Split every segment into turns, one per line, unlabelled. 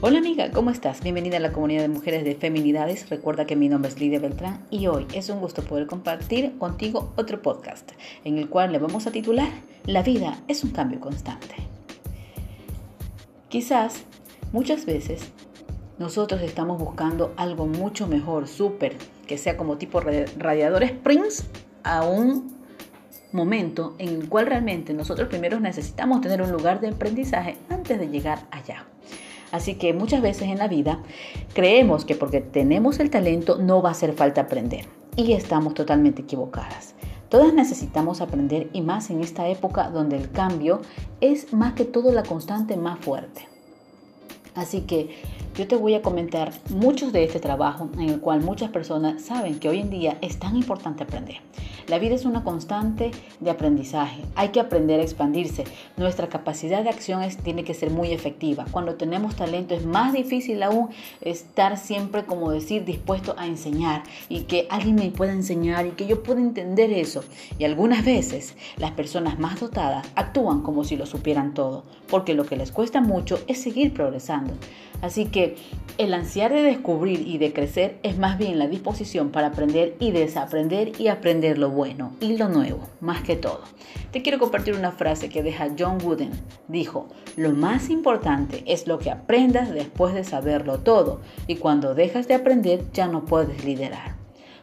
Hola amiga, ¿cómo estás? Bienvenida a la comunidad de mujeres de feminidades. Recuerda que mi nombre es Lidia Beltrán y hoy es un gusto poder compartir contigo otro podcast en el cual le vamos a titular La vida es un cambio constante. Quizás muchas veces nosotros estamos buscando algo mucho mejor, súper, que sea como tipo radiadores Prince a un momento en el cual realmente nosotros primero necesitamos tener un lugar de aprendizaje antes de llegar allá. Así que muchas veces en la vida creemos que porque tenemos el talento no va a hacer falta aprender y estamos totalmente equivocadas. Todas necesitamos aprender y más en esta época donde el cambio es más que todo la constante más fuerte. Así que yo te voy a comentar muchos de este trabajo en el cual muchas personas saben que hoy en día es tan importante aprender. La vida es una constante de aprendizaje. Hay que aprender a expandirse. Nuestra capacidad de acción tiene que ser muy efectiva. Cuando tenemos talento es más difícil aún estar siempre, como decir, dispuesto a enseñar y que alguien me pueda enseñar y que yo pueda entender eso. Y algunas veces las personas más dotadas actúan como si lo supieran todo, porque lo que les cuesta mucho es seguir progresando. Así que el ansiar de descubrir y de crecer es más bien la disposición para aprender y desaprender y aprender lo bueno y lo nuevo, más que todo. Te quiero compartir una frase que deja John Wooden. Dijo, lo más importante es lo que aprendas después de saberlo todo y cuando dejas de aprender ya no puedes liderar.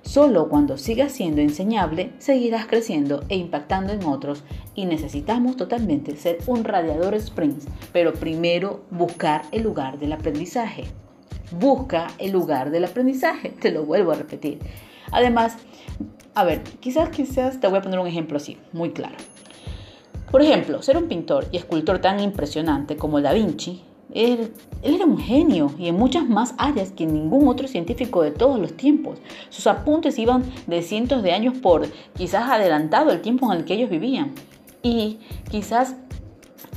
Solo cuando sigas siendo enseñable seguirás creciendo e impactando en otros y necesitamos totalmente ser un radiador Springs, pero primero buscar el lugar del aprendizaje. Busca el lugar del aprendizaje, te lo vuelvo a repetir. Además, a ver, quizás, quizás te voy a poner un ejemplo así, muy claro. Por ejemplo, ser un pintor y escultor tan impresionante como Da Vinci él, era un genio y en muchas más áreas que ningún otro científico de todos los tiempos. Sus apuntes iban de cientos de años por quizás adelantado el tiempo en el que ellos vivían. Y quizás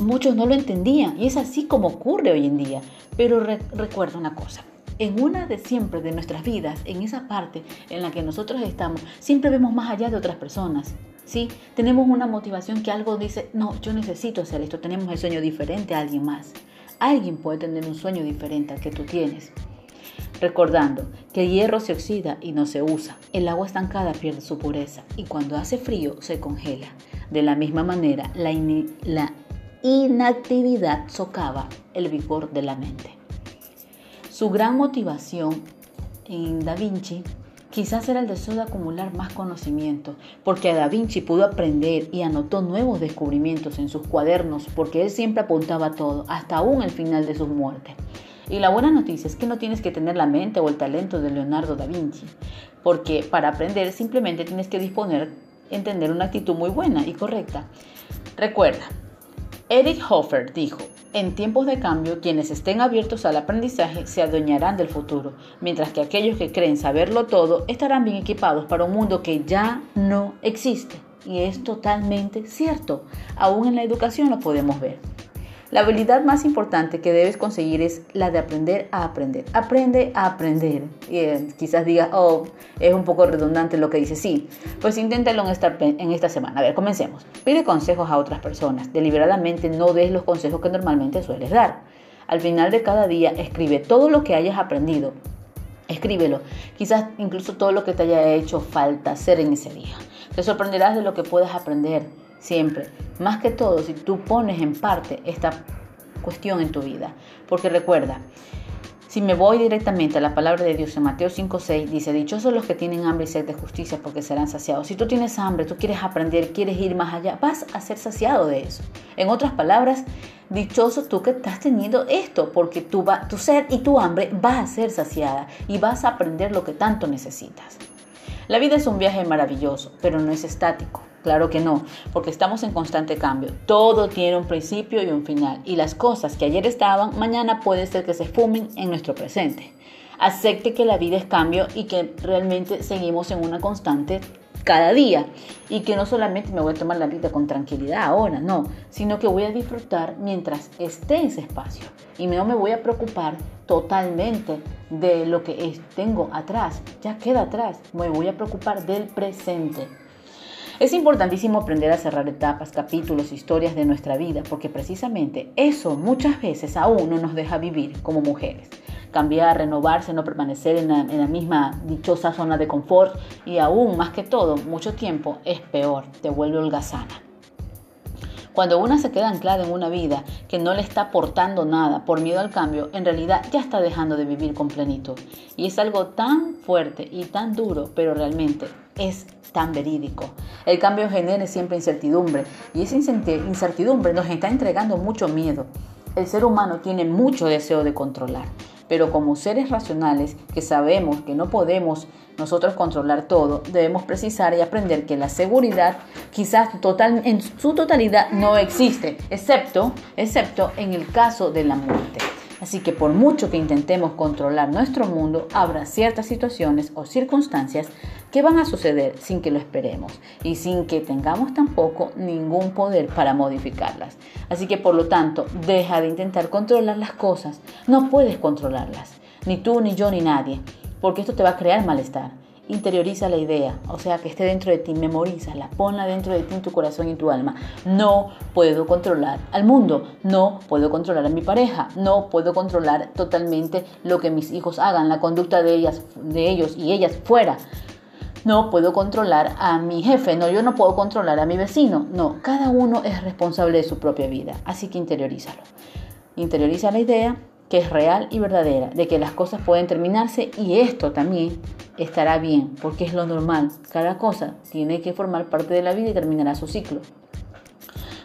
muchos no lo entendían y es así como ocurre hoy en día. Pero recuerda una cosa, en una de siempre de nuestras vidas, en esa parte en la que nosotros estamos, siempre vemos más allá de otras personas. ¿sí? Tenemos una motivación que algo dice, no, yo necesito hacer esto, tenemos el sueño diferente a alguien más. Alguien puede tener un sueño diferente al que tú tienes. Recordando que el hierro se oxida y no se usa, el agua estancada pierde su pureza y cuando hace frío se congela. De la misma manera, la, la inactividad socava el vigor de la mente. Su gran motivación en Da Vinci Quizás era el deseo de acumular más conocimiento, porque Da Vinci pudo aprender y anotó nuevos descubrimientos en sus cuadernos, porque él siempre apuntaba todo, hasta aún el final de su muerte. Y la buena noticia es que no tienes que tener la mente o el talento de Leonardo da Vinci, porque para aprender simplemente tienes que disponer en tener una actitud muy buena y correcta. Recuerda, Eric Hoffer dijo, en tiempos de cambio, quienes estén abiertos al aprendizaje se adueñarán del futuro, mientras que aquellos que creen saberlo todo estarán bien equipados para un mundo que ya no existe. Y es totalmente cierto. Aún en la educación lo podemos ver. La habilidad más importante que debes conseguir es la de aprender a aprender. Aprende a aprender. Eh, quizás digas, oh, es un poco redundante lo que dice. Sí, pues inténtalo en esta, en esta semana. A ver, comencemos. Pide consejos a otras personas. Deliberadamente no des los consejos que normalmente sueles dar. Al final de cada día, escribe todo lo que hayas aprendido. Escríbelo. Quizás incluso todo lo que te haya hecho falta hacer en ese día. Te sorprenderás de lo que puedes aprender siempre. Más que todo, si tú pones en parte esta cuestión en tu vida. Porque recuerda, si me voy directamente a la palabra de Dios en Mateo 5:6, dice, dichosos los que tienen hambre y sed de justicia porque serán saciados. Si tú tienes hambre, tú quieres aprender, quieres ir más allá, vas a ser saciado de eso. En otras palabras, dichoso tú que estás teniendo esto, porque tu, va, tu sed y tu hambre va a ser saciada y vas a aprender lo que tanto necesitas. La vida es un viaje maravilloso, pero no es estático. Claro que no, porque estamos en constante cambio. Todo tiene un principio y un final. Y las cosas que ayer estaban, mañana puede ser que se fumen en nuestro presente. Acepte que la vida es cambio y que realmente seguimos en una constante cada día. Y que no solamente me voy a tomar la vida con tranquilidad ahora, no, sino que voy a disfrutar mientras esté en ese espacio. Y no me voy a preocupar totalmente de lo que tengo atrás. Ya queda atrás. Me voy a preocupar del presente. Es importantísimo aprender a cerrar etapas, capítulos, historias de nuestra vida, porque precisamente eso muchas veces aún no nos deja vivir como mujeres. Cambiar, renovarse, no permanecer en la, misma dichosa zona de confort y aún más que todo, mucho tiempo es peor, te vuelve holgazana. Cuando una se queda anclada en una vida que no le está aportando nada por miedo al cambio, en realidad ya está dejando de vivir con plenitud. Y es algo tan fuerte y tan duro, pero realmente es tan verídico. El cambio genera siempre incertidumbre y esa incertidumbre nos está entregando mucho miedo. El ser humano tiene mucho deseo de controlar, pero como seres racionales que sabemos que no podemos nosotros controlar todo, debemos precisar y aprender que la seguridad quizás total, en su totalidad no existe, excepto, excepto en el caso de la muerte. Así que por mucho que intentemos controlar nuestro mundo, habrá ciertas situaciones o circunstancias que van a suceder sin que lo esperemos y sin que tengamos tampoco ningún poder para modificarlas. Así que por lo tanto, deja de intentar controlar las cosas. No puedes controlarlas, ni tú, ni yo, ni nadie, porque esto te va a crear malestar. Interioriza la idea, o sea, que esté dentro de ti, memorízala, ponla dentro de ti en tu corazón y tu alma. No puedo controlar al mundo, no puedo controlar a mi pareja, no puedo controlar totalmente lo que mis hijos hagan, la conducta de ellas, de ellos y ellas fuera. No puedo controlar a mi jefe, no, yo no puedo controlar a mi vecino, no, cada uno es responsable de su propia vida, así que interiorízalo. Interioriza la idea que es real y verdadera, de que las cosas pueden terminarse y esto también estará bien, porque es lo normal. Cada cosa tiene que formar parte de la vida y terminará su ciclo.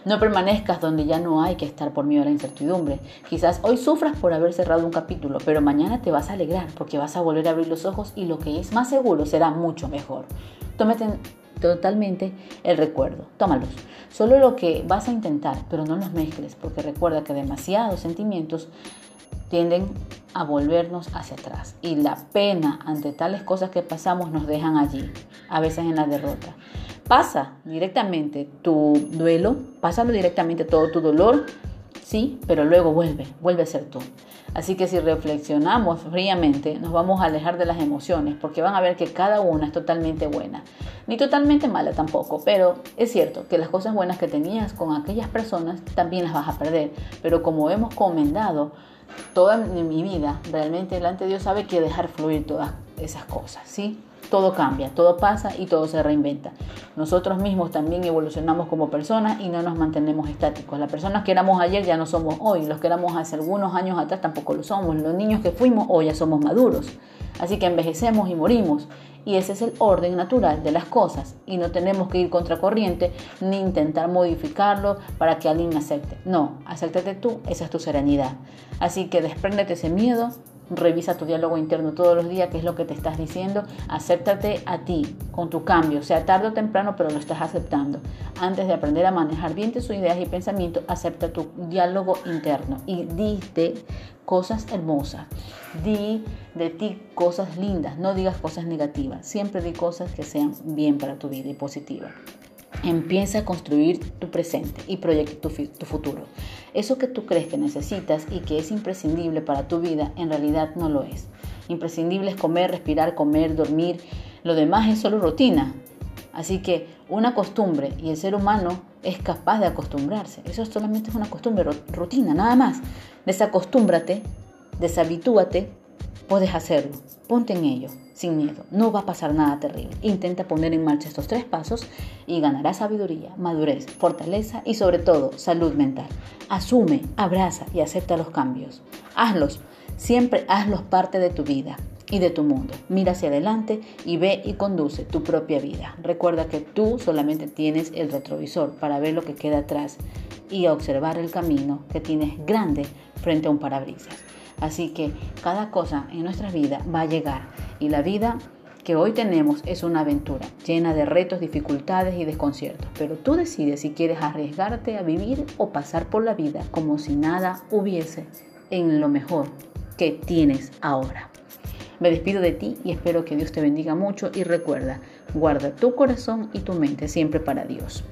No permanezcas donde ya no hay que estar por miedo a la incertidumbre. Quizás hoy sufras por haber cerrado un capítulo, pero mañana te vas a alegrar porque vas a volver a abrir los ojos y lo que es más seguro será mucho mejor. Tómate totalmente el recuerdo, tómalos. Solo lo que vas a intentar, pero no los mezcles, porque recuerda que demasiados sentimientos tienden a volvernos hacia atrás. Y la pena ante tales cosas que pasamos nos dejan allí, a veces en la derrota. Pasa directamente tu duelo, pásalo directamente todo tu dolor, sí, pero luego vuelve, vuelve a ser tú. Así que si reflexionamos fríamente, nos vamos a alejar de las emociones, porque van a ver que cada una es totalmente buena, ni totalmente mala tampoco, pero es cierto que las cosas buenas que tenías con aquellas personas también las vas a perder, pero como hemos comendado, toda mi vida, realmente delante de Dios sabe que dejar fluir todas esas cosas, ¿sí? Todo cambia, todo pasa y todo se reinventa. Nosotros mismos también evolucionamos como personas y no nos mantenemos estáticos. Las personas que éramos ayer ya no somos hoy, los que éramos hace algunos años atrás tampoco lo somos. Los niños que fuimos hoy ya somos maduros. Así que envejecemos y morimos. Y ese es el orden natural de las cosas. Y no tenemos que ir contracorriente ni intentar modificarlo para que alguien acepte. No, acéptate tú, esa es tu serenidad. Así que despréndete ese miedo, revisa tu diálogo interno todos los días, qué es lo que te estás diciendo, acéptate a ti con tu cambio, sea tarde o temprano, pero lo estás aceptando. Antes de aprender a manejar bien tus ideas y pensamientos, acepta tu diálogo interno y dite cosas hermosas. Di de ti cosas lindas, no digas cosas negativas. Siempre di cosas que sean bien para tu vida y positivas. Empieza a construir tu presente y proyecta tu, futuro. Eso que tú crees que necesitas y que es imprescindible para tu vida, en realidad no lo es. Imprescindible es comer, respirar, comer, dormir. Lo demás es solo rutina. Así que una costumbre y el ser humano es capaz de acostumbrarse. Eso solamente es una costumbre, rutina, nada más. Desacostúmbrate, deshabitúate, puedes hacerlo. Ponte en ello, sin miedo. No va a pasar nada terrible. Intenta poner en marcha estos tres pasos y ganarás sabiduría, madurez, fortaleza y sobre todo salud mental. Asume, abraza y acepta los cambios. Hazlos, siempre hazlos parte de tu vida y de tu mundo. Mira hacia adelante y ve y conduce tu propia vida. Recuerda que tú solamente tienes el retrovisor para ver lo que queda atrás y observar el camino que tienes grande frente a un parabrisas. Así que cada cosa en nuestra vida va a llegar y la vida que hoy tenemos es una aventura llena de retos, dificultades y desconciertos, pero tú decides si quieres arriesgarte a vivir o pasar por la vida como si nada hubiese en lo mejor que tienes ahora. Me despido de ti y espero que Dios te bendiga mucho y recuerda, guarda tu corazón y tu mente siempre para Dios.